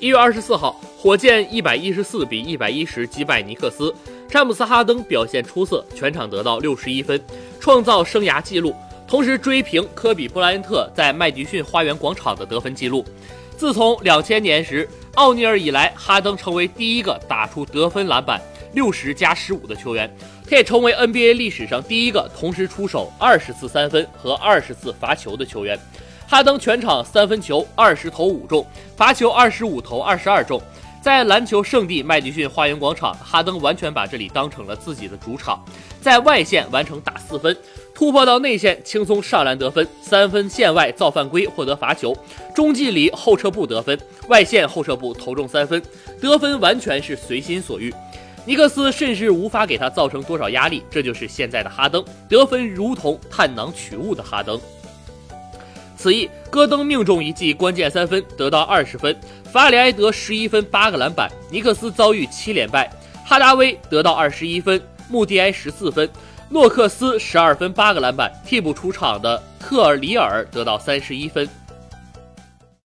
一月二十四号，火箭一百一十四比一百一十击败尼克斯，詹姆斯哈登表现出色，全场得到六十一分，创造生涯纪录，同时追平科比布莱恩特在麦迪逊花园广场的得分纪录。自从两千年时奥尼尔以来，哈登成为第一个打出得分篮板六十加十五的球员，他也成为 NBA 历史上第一个同时出手二十次三分和二十次罚球的球员。哈登全场三分球二十投五中，罚球二十五投二十二中。在篮球圣地麦迪逊花园广场，哈登完全把这里当成了自己的主场，在外线完成打四分，突破到内线轻松上篮得分，三分线外造犯规获得罚球，中距离后撤步得分，外线后撤步投中三分，得分完全是随心所欲。尼克斯甚至无法给他造成多少压力，这就是现在的哈登，得分如同探囊取物的哈登。此役，戈登命中一记关键三分，得到二十分；法里埃德十一分八个篮板。尼克斯遭遇七连败，哈达威得到二十一分，穆迪埃十四分，诺克斯十二分八个篮板。替补出场的特尔里尔得到三十一分。